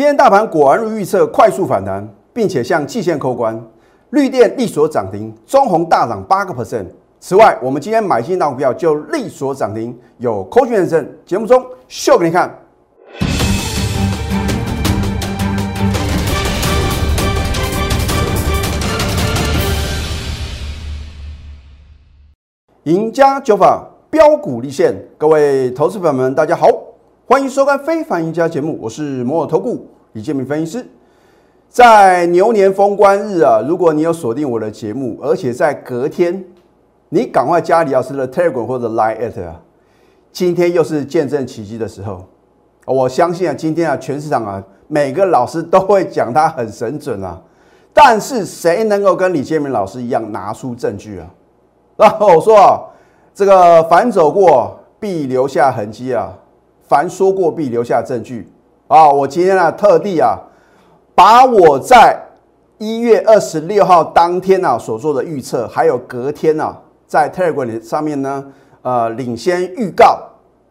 今天大盘果然如预测，快速反弹，并且向季线扣关，绿电力所涨停，中红大涨八个 percent。此外，我们今天买进的股票就力所涨停，有扣讯认证。节目中秀给你看。赢家九法标股立现，各位投资朋友们，大家好，欢迎收看《非凡赢家》节目，我是摩尔投顾李建明分析师。在牛年封关日啊，如果你有锁定我的节目，而且在隔天，你赶快加李老师的 Telegram 或者 Line 啊，今天又是见证奇迹的时候。我相信啊，今天啊，全市场啊，每个老师都会讲他很神准啊，但是谁能够跟李建明老师一样拿出证据啊？然后我说啊，这个凡走过必留下痕迹啊，凡说过必留下证据啊。我今天呢特地啊，把我在一月二十六号当天啊所做的预测，还有隔天啊在 Telegram 上面呢，呃，领先预告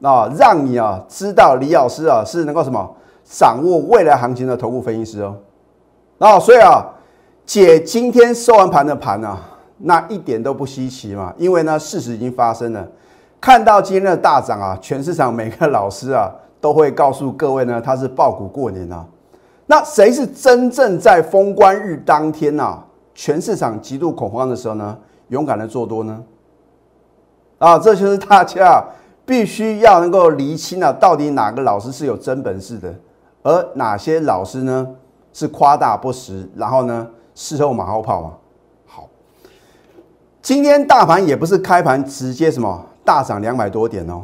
啊，让你啊知道李老师啊是能够什么掌握未来行情的头部分析师哦。啊，所以啊，解今天收完盘的盘啊。那一点都不稀奇嘛，因为呢，事实已经发生了。看到今天的大涨啊，全市场每个老师啊都会告诉各位呢，他是爆股过年啊。那谁是真正在封关日当天呐，全市场极度恐慌的时候呢，勇敢的做多呢？啊，这就是大家必须要能够厘清啊，到底哪个老师是有真本事的，而哪些老师呢是夸大不实，然后呢事后马后炮啊。好。今天大盘也不是开盘直接什么大涨两百多点哦，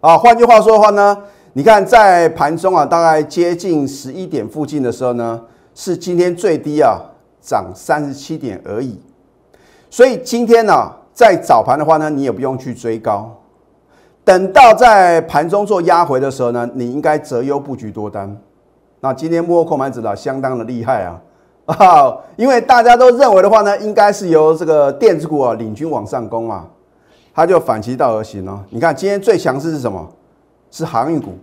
啊，换句话说的话呢，你看在盘中啊，大概接近十一点附近的时候呢，是今天最低啊，涨三十七点而已。所以今天呢，在早盘的话呢，你也不用去追高，等到在盘中做压回的时候呢，你应该择优布局多单。那今天幕后控盘指导相当的厉害啊。啊，因为大家都认为的话呢，应该是由这个电子股啊领军往上攻啊，它就反其道而行了。你看今天最强势是什么？是航运股，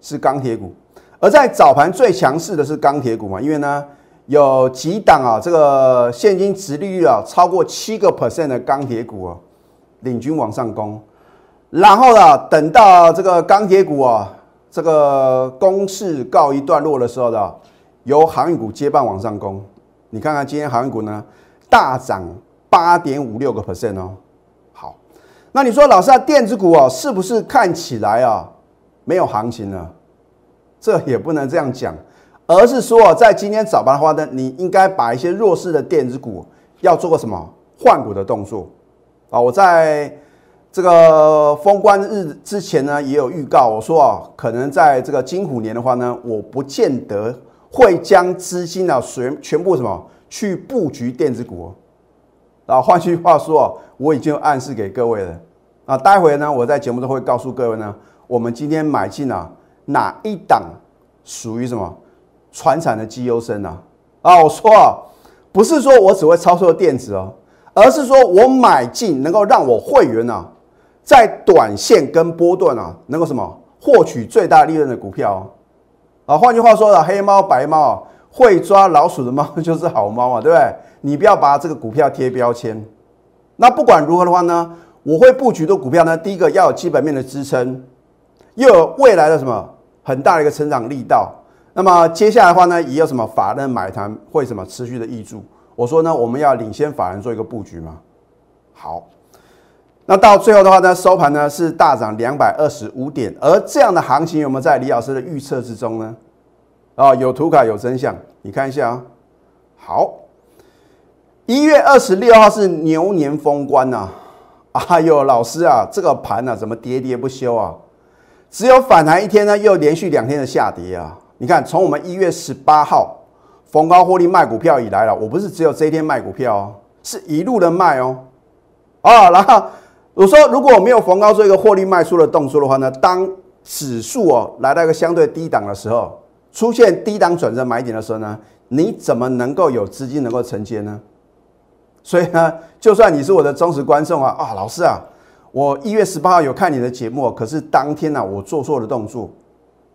是钢铁股。而在早盘最强势的是钢铁股嘛，因为呢有几档啊，这个现金值利率啊超过七个 percent 的钢铁股啊领军往上攻。然后呢，等到这个钢铁股啊这个攻势告一段落的时候呢。由航运股接棒往上攻，你看看今天航运股呢大涨八点五六个 percent 哦。那你说老师啊，电子股哦是不是看起来啊没有行情呢？这也不能这样讲，而是说在今天早盘的话呢，你应该把一些弱势的电子股要做个什么换股的动作啊。我在这个封关日之前呢也有预告，我说啊，可能在这个金虎年的话呢，我不见得。会将资金啊全全部什么去布局电子股，啊换句话说，我已经暗示给各位了，啊，待会呢，我在节目中会告诉各位呢，我们今天买进了哪一档属于什么传产的绩优生呢？啊，我说啊，不是说我只会操作电子哦，而是说我买进能够让我会员呢，在短线跟波段啊，能够什么获取最大利润的股票。啊，换句话说啊，黑猫白猫会抓老鼠的猫 就是好猫啊，对不对？你不要把这个股票贴标签。那不管如何的话呢，我会布局的股票呢，第一个要有基本面的支撑，又有未来的什么很大的一个成长力道。那么接下来的话呢，也有什么法人买盘会什么持续的挹注。我说呢，我们要领先法人做一个布局嘛。好。那到最后的话呢，收盘呢是大涨两百二十五点，而这样的行情有没有在李老师的预测之中呢？啊，有图卡有真相，你看一下啊。好，一月二十六号是牛年封关呐。哎呦，老师啊，这个盘呢怎么喋喋不休啊？只有反弹一天呢，又连续两天的下跌啊。你看，从我们一月十八号逢高获利卖股票以来了，我不是只有这一天卖股票哦，是一路的卖哦。啊，然后。我说，如果我没有逢高做一个获利卖出的动作的话呢，当指数哦来到一个相对低档的时候，出现低档转折买点的时候呢，你怎么能够有资金能够承接呢？所以呢，就算你是我的忠实观众啊啊，老师啊，我一月十八号有看你的节目，可是当天呢我做错了动作。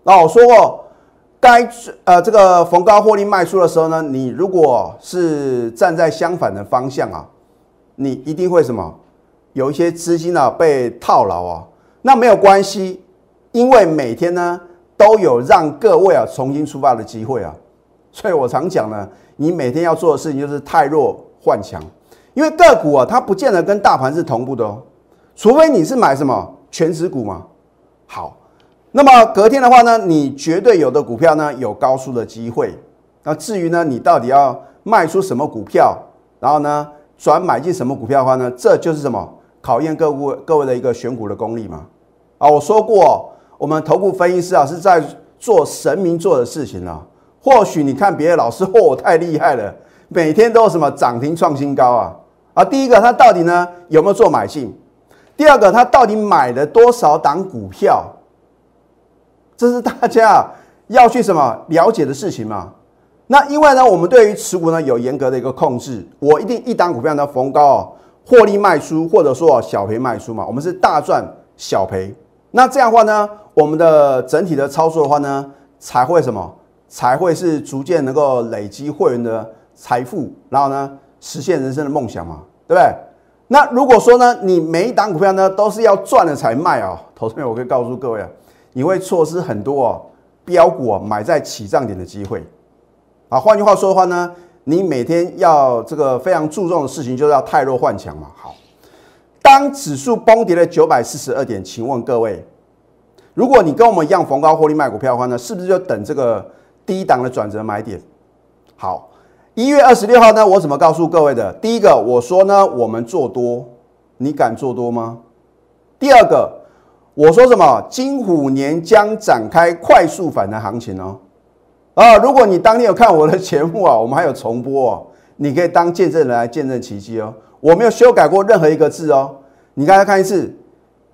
那我说过，该呃这个逢高获利卖出的时候呢，你如果是站在相反的方向啊，你一定会什么？有一些资金啊被套牢啊，那没有关系，因为每天呢都有让各位啊重新出发的机会啊，所以我常讲呢，你每天要做的事情就是太弱换强，因为个股啊它不见得跟大盘是同步的哦，除非你是买什么全值股嘛。好。那么隔天的话呢，你绝对有的股票呢有高速的机会。那至于呢，你到底要卖出什么股票，然后呢转买进什么股票的话呢，这就是什么考验各位各位的一个选股的功力嘛。啊，我说过，我们头部分析师啊是在做神明做的事情啊。或许你看别的老师，嚯，太厉害了，每天都什么涨停创新高啊。第一个他到底呢有没有做买进？第二个他到底买了多少档股票？这是大家要去什么了解的事情嘛？那因为呢，我们对于持股呢有严格的一个控制，我一定一档股票呢逢高哦获利卖出，或者说小赔卖出嘛。我们是大赚小赔，那这样的话呢，我们的整体的操作的话呢，才会什么？才会是逐渐能够累积会员的财富，然后呢实现人生的梦想嘛，对不对？那如果说呢，你每一档股票呢都是要赚了才卖哦，投资者我可以告诉各位啊。你会错失很多哦标股啊买在起涨点的机会啊。换句话说的话呢，你每天要这个非常注重的事情就是要太弱换强嘛。好，当指数崩跌了九百四十二点，请问各位，如果你跟我们一样逢高获利卖股票的话呢，是不是就等这个低档的转折买点？好，一月二十六号呢，我怎么告诉各位的？第一个，我说呢，我们做多，你敢做多吗？第二个。我说什么？金虎年将展开快速反弹行情哦！啊，如果你当天有看我的节目啊，我们还有重播哦，你可以当见证人来见证奇迹哦。我没有修改过任何一个字哦。你刚才看一次，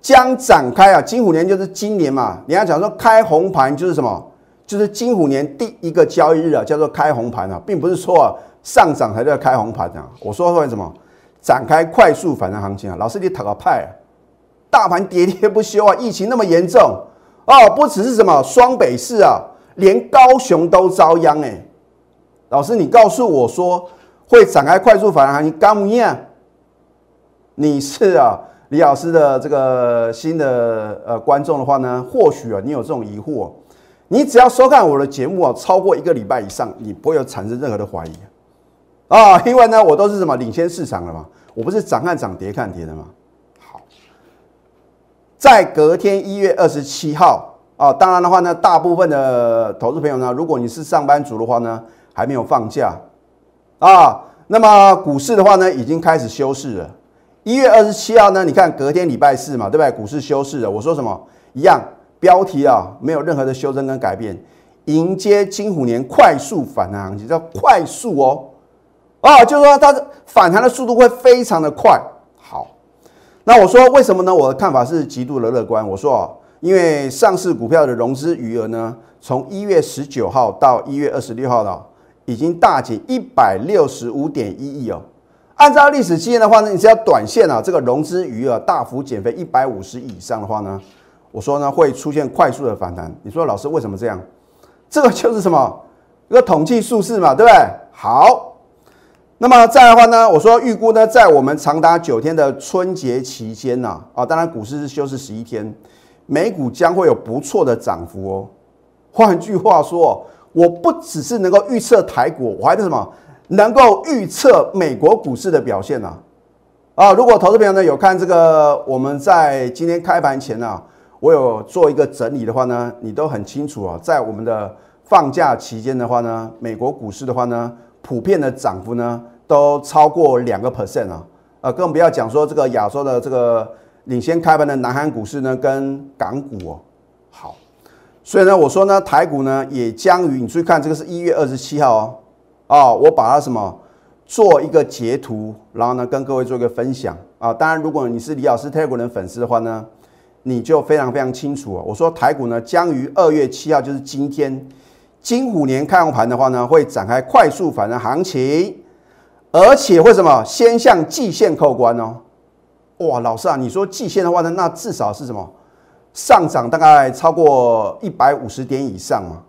将展开啊！金虎年就是今年嘛。你要讲说开红盘就是什么？就是金虎年第一个交易日啊，叫做开红盘啊，并不是说啊上涨才叫开红盘啊。我说会什么？展开快速反弹行情啊！老师，你讨个派啊！大盘喋喋不休啊！疫情那么严重哦，不只是什么双北市啊，连高雄都遭殃哎。老师，你告诉我说会展开快速反弹行情，干么样？你是啊，李老师的这个新的呃观众的话呢，或许啊你有这种疑惑，你只要收看我的节目啊，超过一个礼拜以上，你不会有产生任何的怀疑啊，因为呢我都是什么领先市场的嘛，我不是涨看涨跌看跌的嘛。好在隔天一月二十七号啊，当然的话呢，大部分的投资朋友呢，如果你是上班族的话呢，还没有放假啊，那么股市的话呢，已经开始休市了。一月二十七号呢，你看隔天礼拜四嘛，对不对？股市休市了。我说什么一样？标题啊，没有任何的修正跟改变，迎接金虎年快速反弹行情，叫快速哦，啊，就是说它的反弹的速度会非常的快。好那我说为什么呢？我的看法是极度的乐观。我说啊，因为上市股票的融资余额呢，从一月十九号到一月二十六号呢，已经大减一百六十五点一亿哦。按照历史经验的话呢，你只要短线啊，这个融资余额大幅减肥一百五十亿以上的话呢，我说呢会出现快速的反弹。你说老师为什么这样？这个就是什么一个统计数字嘛，对不对？好。那么再的话呢，我说预估呢，在我们长达九天的春节期间呢，啊，当然股市是休市十一天，美股将会有不错的涨幅哦。换句话说，我不只是能够预测台股，我还是什么，能够预测美国股市的表现呢？啊，如果投资朋友呢有看这个，我们在今天开盘前呢，我有做一个整理的话呢，你都很清楚啊，在我们的放假期间的话呢，美国股市的话呢。普遍的涨幅呢，都超过两个 percent 啊，呃，更不要讲说这个亚洲的这个领先开盘的南韩股市呢，跟港股哦，好，所以呢，我说呢，台股呢也将于你注意看，这个是一月二十七号哦，哦，我把它什么做一个截图，然后呢跟各位做一个分享。啊，当然如果你是李老师 Telegram 的粉丝的话呢，你就非常非常清楚啊，我说台股呢将于二月七号，就是今天。金虎年开红盘的话呢，会展开快速反弹行情，而且会什么？先向季线扣关哦。哇，老师啊，你说季线的话呢，那至少是什么？上涨大概超过一百五十点以上嘛。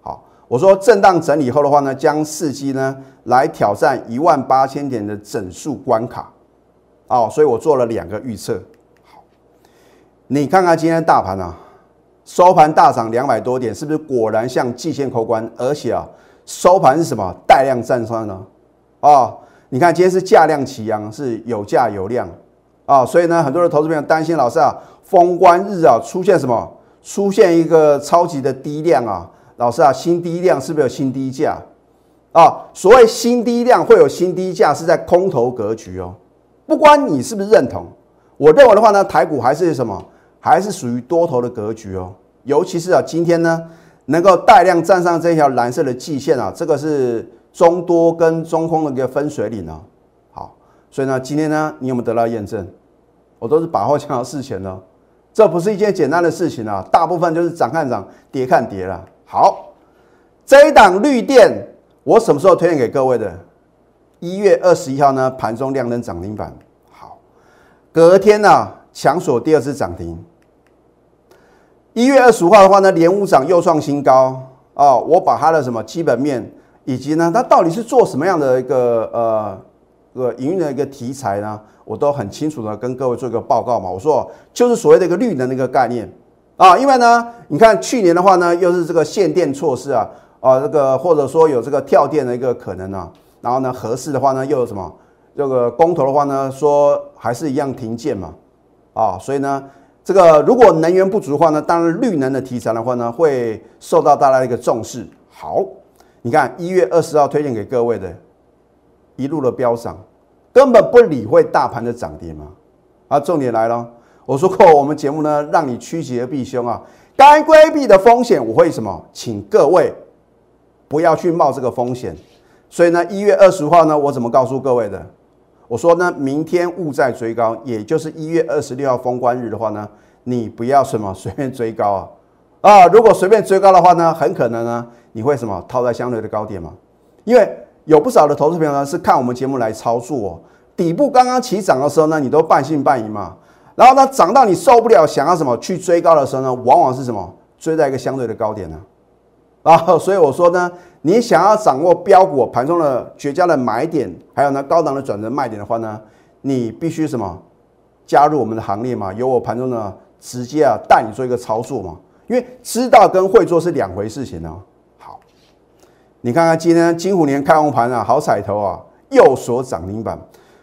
好，我说震荡整理后的话呢，将伺机呢来挑战一万八千点的整数关卡。哦，所以我做了两个预测。你看看今天的大盘啊，收盘大涨两百多点，是不是果然向季线扣关？而且啊，收盘是什么带量站上呢？啊，你看今天是价量齐扬，是有价有量啊。所以呢，很多的投资朋友担心老师啊，封关日啊出现什么？出现一个超级的低量啊，老师啊，新低量是不是有新低价啊？所谓新低量会有新低价，是在空头格局哦。不管你是不是认同，我认为的话呢，台股还是什么，还是属于多头的格局哦。尤其是啊，今天呢，能够带量站上这条蓝色的季线啊，这个是中多跟中空的一个分水岭哦。好，所以呢，今天呢，你有没有得到验证？我都是把握讲到事前呢，这不是一件简单的事情啊，大部分就是涨看涨，跌看跌了。好，这一档绿电，我什么时候推荐给各位的？一月二十一号呢，盘中亮灯涨停板。好，隔天呢，强锁第二次涨停。一月二十五号的话呢，连五涨又创新高哦。我把它的什么基本面，以及呢，它到底是做什么样的一个呃个营运的一个题材呢，我都很清楚的跟各位做一个报告嘛。我说就是所谓的一个绿能的一个概念啊，因为呢，你看去年的话呢，又是这个限电措施啊，啊这个或者说有这个跳电的一个可能啊。然后呢，合适的话呢，又有什么？这个公投的话呢，说还是一样停建嘛，啊，所以呢，这个如果能源不足的话呢，当然绿能的题材的话呢，会受到大家的一个重视。好，你看一月二十号推荐给各位的，一路的飙涨，根本不理会大盘的涨跌嘛。啊，重点来了，我说过我们节目呢，让你趋吉而避凶啊，该规避的风险，我会什么？请各位不要去冒这个风险。所以呢，一月二十号呢，我怎么告诉各位的？我说呢，明天勿再追高，也就是一月二十六号封关日的话呢，你不要什么 随便追高啊啊！如果随便追高的话呢，很可能呢，你会什么套在相对的高点嘛？因为有不少的投资朋友呢是看我们节目来操作哦，底部刚刚起涨的时候呢，你都半信半疑嘛，然后呢，涨到你受不了，想要什么去追高的时候呢，往往是什么追在一个相对的高点呢？啊 所以我说呢。你想要掌握标股盘中的绝佳的买点，还有呢高档的转折卖点的话呢，你必须什么加入我们的行列嘛？由我盘中呢直接啊带你做一个操作嘛？因为知道跟会做是两回事情呢。好，你看看今天金虎年开红盘啊，好彩头啊，又锁涨停板。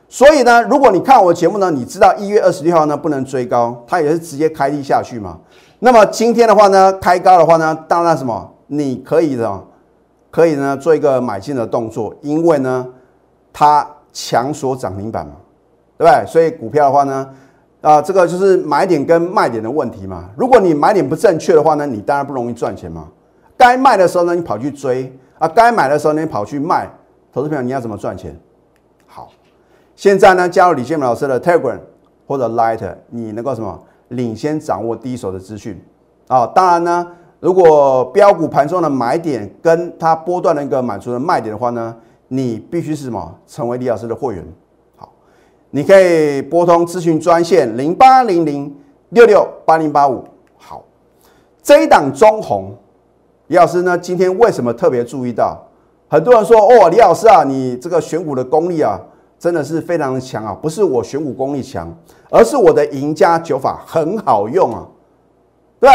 所以呢，如果你看我节目呢，你知道一月二十六号呢不能追高，它也是直接开低下去嘛。那么今天的话呢，开高的话呢，当然什么你可以的。可以呢做一个买进的动作，因为呢它强锁涨停板嘛，对不对？所以股票的话呢，啊这个就是买点跟卖点的问题嘛。如果你买点不正确的话呢，你当然不容易赚钱嘛。该卖的时候呢，你跑去追啊；该买的时候呢，你跑去卖。投资朋友，你要怎么赚钱？好，现在呢加入李建明老师的 Telegram 或者 Light，你能够什么领先掌握第一手的资讯啊？当然呢。如果标股盘中的买点跟它波段的一个满足的卖点的话呢，你必须是什么？成为李老师的会员。好，你可以拨通咨询专线零八零零六六八零八五。好，这一档中红，李老师呢今天为什么特别注意到？很多人说哦，李老师啊，你这个选股的功力啊，真的是非常的强啊！不是我选股功力强，而是我的赢家九法很好用啊，对。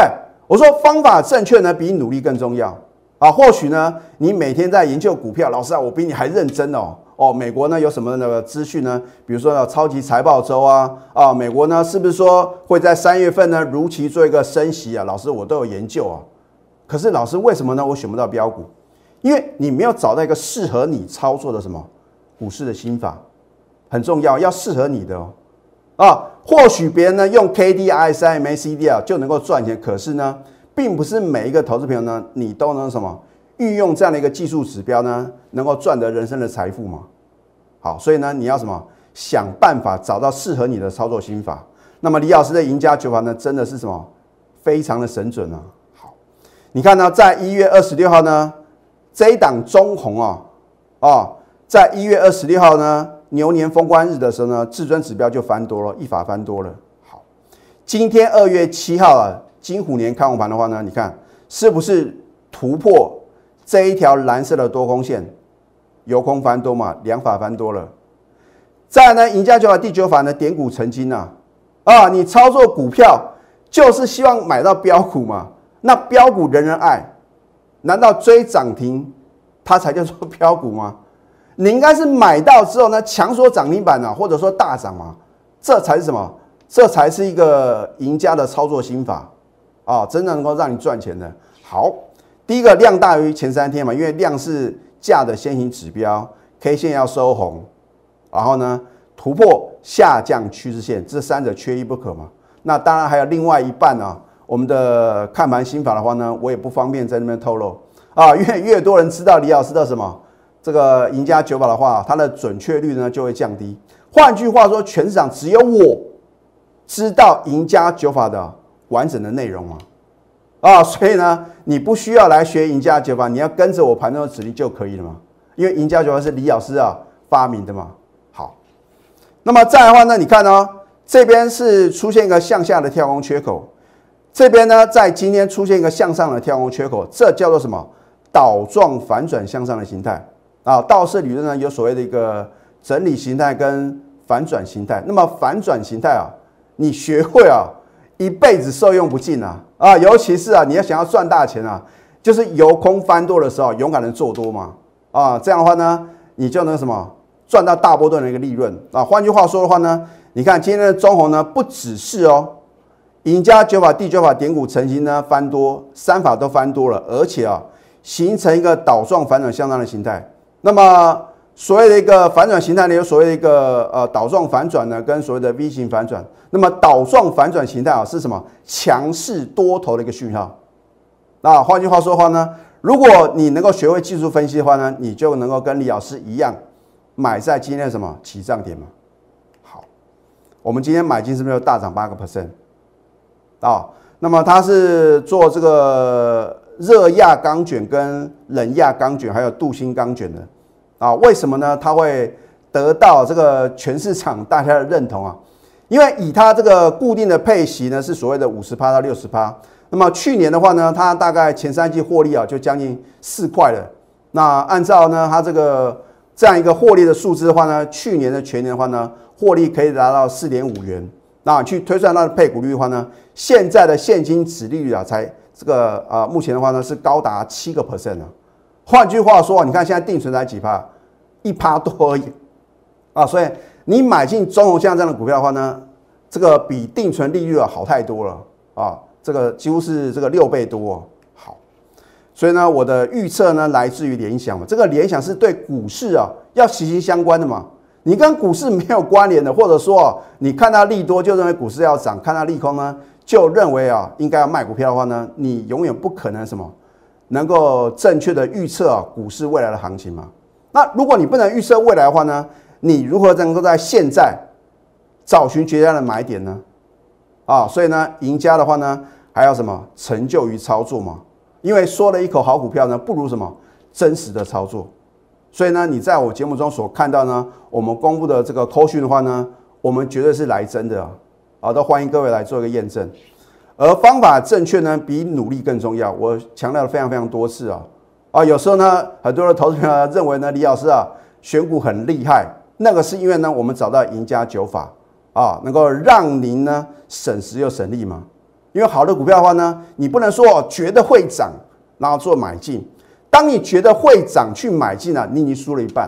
我说方法正确呢，比努力更重要啊！或许呢，你每天在研究股票，老师啊，我比你还认真哦。哦，美国呢有什么那个资讯呢？比如说超级财报周啊啊，美国呢是不是说会在三月份呢如期做一个升息啊？老师我都有研究啊。可是老师为什么呢？我选不到标股，因为你没有找到一个适合你操作的什么股市的心法，很重要，要适合你的哦啊。或许别人呢用 K D I S I M A C D 啊就能够赚钱，可是呢，并不是每一个投资朋友呢，你都能什么运用这样的一个技术指标呢，能够赚得人生的财富嘛？好，所以呢，你要什么想办法找到适合你的操作心法。那么李老师的赢家九法呢，真的是什么非常的神准啊！好，你看呢，在一月二十六号呢，这一档中红啊啊，在一月二十六号呢。牛年封关日的时候呢，至尊指标就翻多了，一法翻多了。好，今天二月七号啊，金虎年开红盘的话呢，你看是不是突破这一条蓝色的多空线，由空翻多嘛，两法翻多了。再呢，赢家九法第九法呢，点股成金呐，啊，你操作股票就是希望买到标股嘛，那标股人人爱，难道追涨停它才叫做 标股吗？你应该是买到之后呢，强说涨停板啊，或者说大涨嘛，这才是什么？这才是一个赢家的操作心法啊，真的能够让你赚钱的。好，第一个量大于前三天嘛，因为量是价的先行指标，K 线要收红。然后呢，突破下降趋势线，这三者缺一不可嘛。那当然还有另外一半呢。我们的看盘心法的话呢，我也不方便在那边透露啊。越越多人知道李老师的什么这个赢家九法的话，它的准确率呢就会降低。换句话说，全市场只有我知道赢家九法的完整的内容啊。啊，所以呢，你不需要来学赢家九法，你要跟着我盘中的指令就可以了嘛。因为赢家九法是李老师啊发明的嘛。好那么再的话呢，你看呢，这边是出现一个向下的跳空缺口，这边呢在今天出现一个向上的跳空缺口，这叫做什么？倒状反转向上的形态啊。道氏理论呢有所谓的一个整理形态跟反转形态。那么反转形态啊，你学会啊，一辈子受用不尽啊啊！尤其是啊，你要想要赚大钱啊，就是由空翻多的时候，勇敢的做多嘛啊，这样的话呢，你就能什么？赚到大波段的一个利润啊！换句话说的话呢，你看今天的中红呢，不只是哦，赢家九法第九法点股成型呢翻多，三法都翻多了，而且啊，形成一个倒状反转向上的形态。那么所谓的一个反转形态呢，有所谓的一个呃倒状反转呢，跟所谓的 V 型反转。那么倒状反转形态啊是什么？强势多头的一个讯号。那换句话说的话呢，如果你能够学会技术分析的话呢，你就能够跟李老师一样。买在今天什么起涨点嘛？好，我们今天买进是不是大涨八个 percent 啊？那么它是做这个热轧钢卷、跟冷轧钢卷，还有镀锌钢卷的啊？为什么呢？它会得到这个全市场大家的认同啊？因为以它这个固定的配息呢，是所谓的五十趴到六十趴。那么去年的话呢，它大概前三季获利啊，就将近四块了。那按照呢，它这个这样一个获利的数字的话呢，去年的全年的话呢，获利可以达到四点五元。那去推算它的配股率的话呢，现在的现金值利率啊，才这个啊，目前的话呢是高达七个 percent 啊。换句话说，你看现在定存才几趴，一趴多而已啊。所以你买进中红像这样的股票的话呢，这个比定存利率啊好太多了啊，这个几乎是这个六倍多好。所以呢，我的预测呢来自于联想嘛，这个联想是对股市啊要息息相关的嘛。你跟股市没有关联的，或者说你看到利多就认为股市要涨，看到利空呢就认为啊应该要卖股票的话呢，你永远不可能什么能够正确的预测啊股市未来的行情嘛。那如果你不能预测未来的话呢，你如何能够在现在找寻绝佳的买点呢？啊，所以呢，赢家的话呢还要什么成就于操作嘛。因为说了一口好股票呢，不如什么真实的操作，所以呢，你在我节目中所看到呢，我们公布的这个扣讯的话呢，我们绝对是来真的啊，好的，欢迎各位来做一个验证。而方法正确呢，比努力更重要。我强调了非常非常多次啊，啊，有时候呢，很多的投资者认为呢，李老师啊选股很厉害，那个是因为呢，我们找到赢家九法啊，能够让您呢省时又省力嘛。因为好的股票的话呢，你不能说觉得会涨，然后做买进。当你觉得会涨去买进了，你已经输了一半。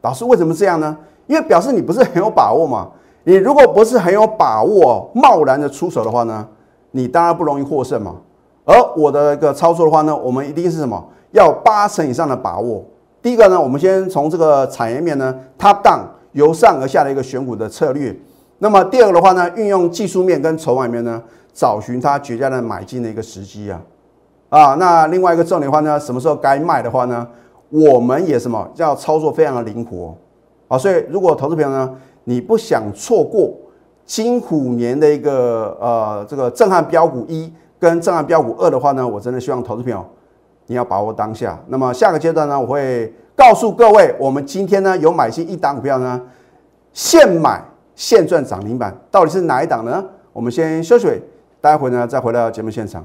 老师为什么这样呢？因为表示你不是很有把握嘛。你如果不是很有把握，贸然的出手的话呢，你当然不容易获胜嘛。而我的一个操作的话呢，我们一定是什么？要八成以上的把握。第一个呢，我们先从这个产业面呢，top down 由上而下的一个选股的策略。那么第二个的话呢，运用技术面跟筹码面呢。找寻它绝佳的买进的一个时机啊，啊，那另外一个重点的话呢，什么时候该卖的话呢，我们也什么要操作非常的灵活啊，所以如果投资朋友呢，你不想错过金虎年的一个呃这个震撼标股一跟震撼标股二的话呢，我真的希望投资朋友你要把握当下。那么下个阶段呢，我会告诉各位，我们今天呢有买进一档股票呢，现买现赚涨停板，到底是哪一档呢？我们先休息。待会呢，再回到节目现场。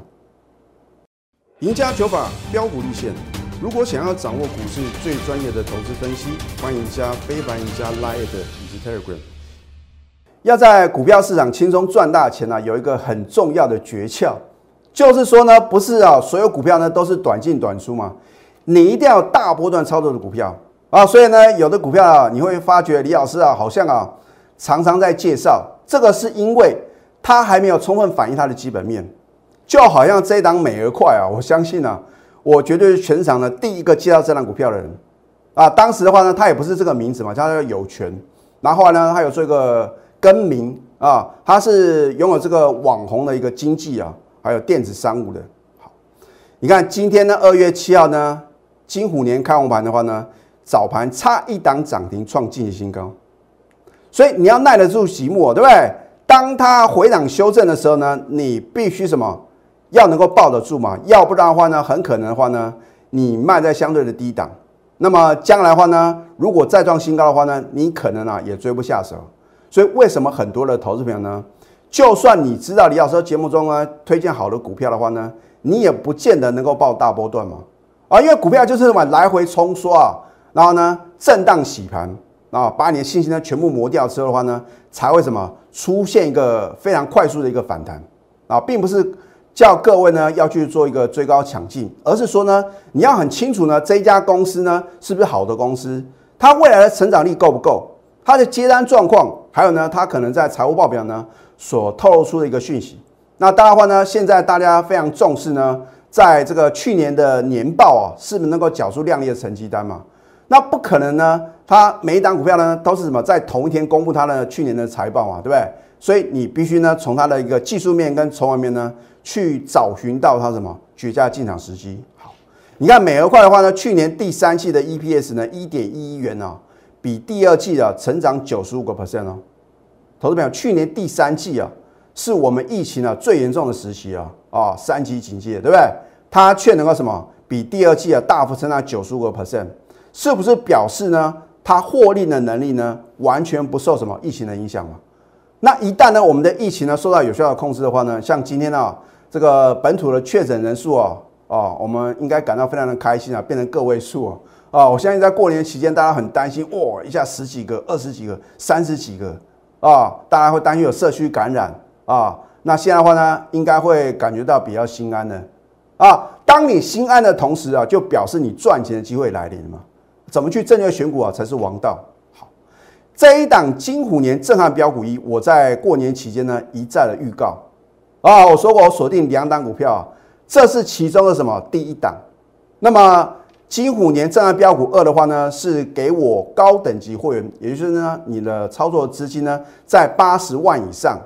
赢家九法标股立线，如果想要掌握股市最专业的投资分析，欢迎加非凡、加 Line 以及 Telegram。要在股票市场轻松赚大钱呢，有一个很重要的诀窍，就是说呢，不是啊，所有股票呢都是短进短出嘛，你一定要大波段操作的股票。啊。所以呢，有的股票啊，你会发觉李老师啊，好像啊，常常在介绍，这个是因为它还没有充分反映它的基本面，就好像这一档美而快啊，我相信啊。我绝对是全场的第一个接到这档股票的人啊！当时的话呢，他也不是这个名字嘛，他叫有权。然后呢，他有这个更名啊，他是拥有这个网红的一个经济啊，还有电子商务的。好，你看今天呢，二月七号呢，金虎年开红盘的话呢，早盘差一档涨停创近期新高，所以你要耐得住寂寞，对不对？当它回档修正的时候呢，你必须什么？要能够抱得住嘛，要不然的话呢，很可能的话呢，你卖在相对的低档，那么将来的话呢，如果再创新高的话呢，你可能啊也追不下手。所以为什么很多的投资朋友呢，就算你知道李老师节目中呢推荐好的股票的话呢，你也不见得能够报大波段嘛，啊，因为股票就是什么来回冲刷，然后呢震荡洗盘啊，把你的信心呢全部磨掉之后的话呢，才会什么出现一个非常快速的一个反弹啊，并不是。叫各位呢要去做一个追高抢进，而是说呢，你要很清楚呢，这家公司呢是不是好的公司，它未来的成长力够不够，它的接单状况，还有呢，它可能在财务报表呢所透露出的一个讯息。那当然话呢，现在大家非常重视呢，在这个去年的年报啊，是不是能够缴出亮丽的成绩单嘛？那不可能呢，它每一档股票呢都是什么在同一天公布它的去年的财报嘛，对不对？所以你必须呢从它的一个技术面跟筹码面呢。去找寻到它什么绝佳进场时机。好，你看美而快的话呢，去年第三季的 EPS 呢一点一亿元呢，比第二季的成长九十五个 percent 哦。投资朋友，去年第三季啊，是我们疫情啊最严重的时期啊啊，三级警戒，对不对？它却能够什么比第二季啊大幅增长九十五个 percent，是不是表示呢它获利的能力呢完全不受什么疫情的影响嘛？那一旦呢我们的疫情呢受到有效的控制的话呢，像今天呢？这个本土的确诊人数啊，哦，我们应该感到非常的开心啊，变成个位数啊，啊，我相信在过年期间，大家很担心，哇，一下十几个、二十几个、三十几个啊，大家会担心有社区感染啊。那现在的话呢，应该会感觉到比较心安的啊。当你心安的同时啊，就表示你赚钱的机会来临了嘛。怎么去正确选股啊，才是王道。好，这一档金虎年震撼标股一，我在过年期间呢一再的预告。啊，我说过我锁定两档股票，这是其中的什么第一档？那么金虎年正案标股二的话呢，是给我高等级会员，也就是呢，你的操作资金呢在八十万以上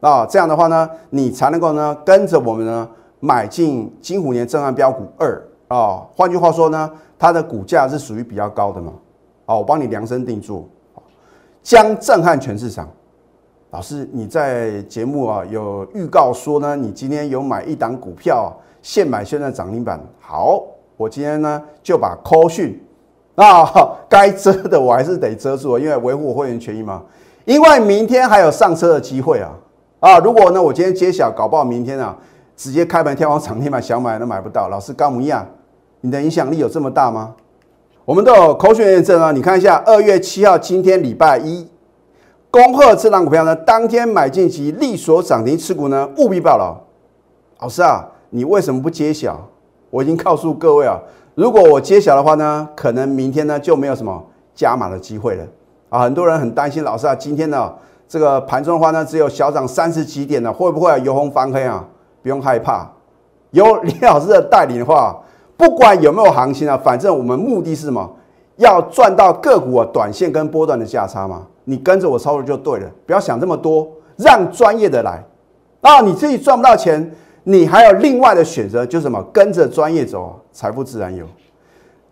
啊，这样的话呢，你才能够呢跟着我们呢买进金虎年正案标股二啊。换句话说呢，它的股价是属于比较高的嘛。啊，我帮你量身定做，将震撼全市场。老师，你在节目啊有预告说呢，你今天有买一档股票，现买现在涨停板。好，我今天呢就把 call 讯啊该遮的我还是得遮住，因为维护我会员权益嘛。因为明天还有上车的机会啊啊！如果呢我今天揭晓，搞不好明天啊直接开盘跳往涨停板，想买都买不到。老师，高模样，你的影响力有这么大吗？我们都有 call 讯验证啊，你看一下，二月七号，今天礼拜一。恭贺这档股票呢，当天买进及利所涨停持股呢，务必报牢。老师啊，你为什么不揭晓？我已经告诉各位啊，如果我揭晓的话呢，可能明天呢就没有什么加码的机会了啊。很多人很担心，老师啊，今天呢这个盘中的话呢，只有小涨三十几点呢，会不会由红翻黑啊？不用害怕，有 李老师的带领的话，不管有没有行情啊，反正我们目的是什么？要赚到个股啊短线跟波段的价差嘛。你跟着我操作就对了，不要想这么多，让专业的来。啊，你自己赚不到钱，你还有另外的选择，就是什么？跟着专业走，财富自然有。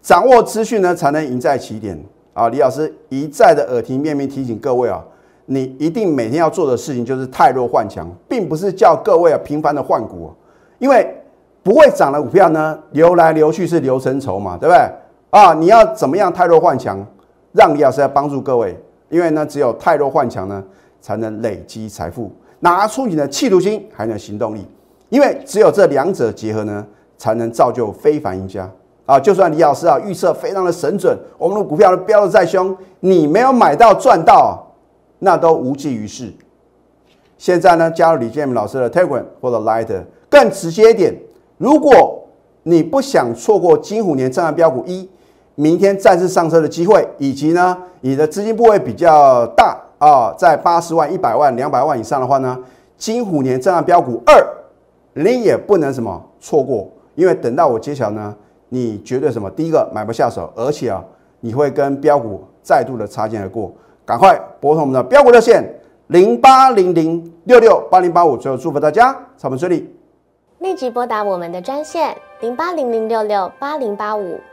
掌握资讯呢，才能赢在起点。啊，李老师一再的耳提面命提醒各位啊，你一定每天要做的事情就是太弱换强，并不是叫各位啊频繁的换股，因为不会涨的股票呢，流来流去是流成筹嘛，对不对？啊，你要怎么样太弱换强，让李老师来帮助各位。因为呢，只有太弱换强呢，才能累积财富，拿出你的企图心，还有行动力。因为只有这两者结合呢，才能造就非凡赢家啊，就算李老师啊预测非常的神准，我们的股票飙的再凶，你没有买到赚到，那都无济于事。现在呢，加入李建明老师的 Telegram 或者 Light，更直接一点，如果你不想错过金虎年震撼标股一明天再次上车的机会，以及呢你的资金部位比较大啊，在八十万、一百万、两百万以上的话呢，金虎年震撼标股二，你也不能什么错过，因为等到我揭晓呢。你绝对什么？第一个买不下手，而且啊，你会跟标股再度的擦肩而过。赶快拨通我们的标股热线零八零零六六八零八五。最后祝福大家操盘顺利，立即拨打我们的专线零八零零六六八零八五